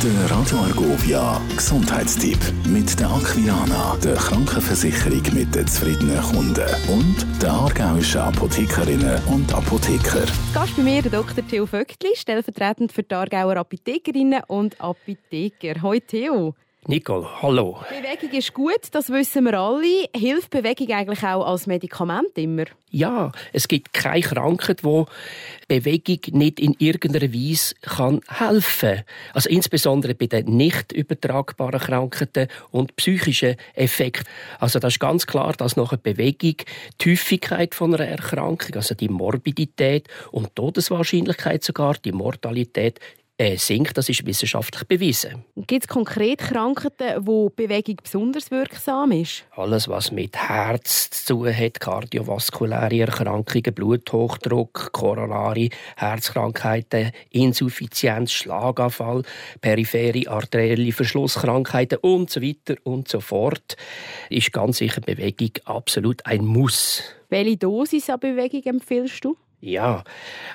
Der Radio Argovia Gesundheitstipp mit der Aquilana, der Krankenversicherung mit den zufriedenen Kunden und der aargauischen Apothekerinnen und Apotheker. Gast bei mir Dr. Theo Vöckli, stellvertretend für die Aargauer Apothekerinnen und Apotheker. Hallo Theo. Nicole, hallo. Bewegung ist gut, das wissen wir alle. Hilft Bewegung eigentlich auch als Medikament immer? Ja, es gibt keine Krankheit, wo Bewegung nicht in irgendeiner Weise kann helfen kann. Also insbesondere bei den nicht übertragbaren Krankheiten und psychischen Effekten. Also das ist ganz klar, dass nach einer Bewegung die Häufigkeit von einer Erkrankung, also die Morbidität und die Todeswahrscheinlichkeit sogar, die Mortalität sinkt. Das ist wissenschaftlich bewiesen. Gibt es konkret Krankheiten, wo Bewegung besonders wirksam ist? Alles, was mit Herz zu tun hat, kardiovaskuläre Erkrankungen, Bluthochdruck, koronare Herzkrankheiten, Insuffizienz, Schlaganfall, periphere arterielle Verschlusskrankheiten und so weiter und so fort, ist ganz sicher Bewegung absolut ein Muss. Welche Dosis an Bewegung empfiehlst du? Ja,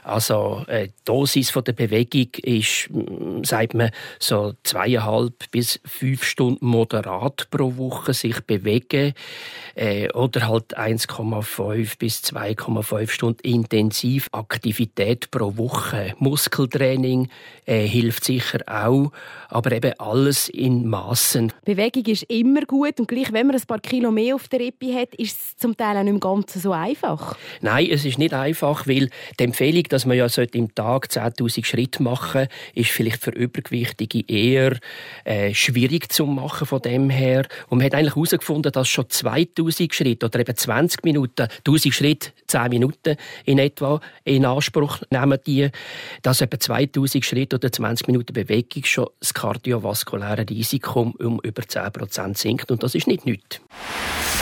also äh, die Dosis von der Bewegung ist, mm, sagt man, so zweieinhalb bis fünf Stunden moderat pro Woche sich bewegen äh, oder halt 1,5 bis 2,5 Stunden intensiv Aktivität pro Woche. Muskeltraining äh, hilft sicher auch, aber eben alles in Massen. Bewegung ist immer gut und gleich, wenn man ein paar Kilo mehr auf der Rippe hat, ist es zum Teil auch nicht im Ganzen so einfach. Nein, es ist nicht einfach, weil die Empfehlung, dass man ja im Tag 10.000 Schritte machen ist vielleicht für Übergewichtige eher äh, schwierig zu machen von dem her. Und man hat eigentlich herausgefunden, dass schon 2.000 Schritte oder eben 20 Minuten, 1.000 Schritte, 10 Minuten in etwa in Anspruch nehmen die, dass etwa 2.000 Schritte oder 20 Minuten Bewegung schon das kardiovaskuläre Risiko um über 10 Prozent sinkt. Und das ist nicht nichts.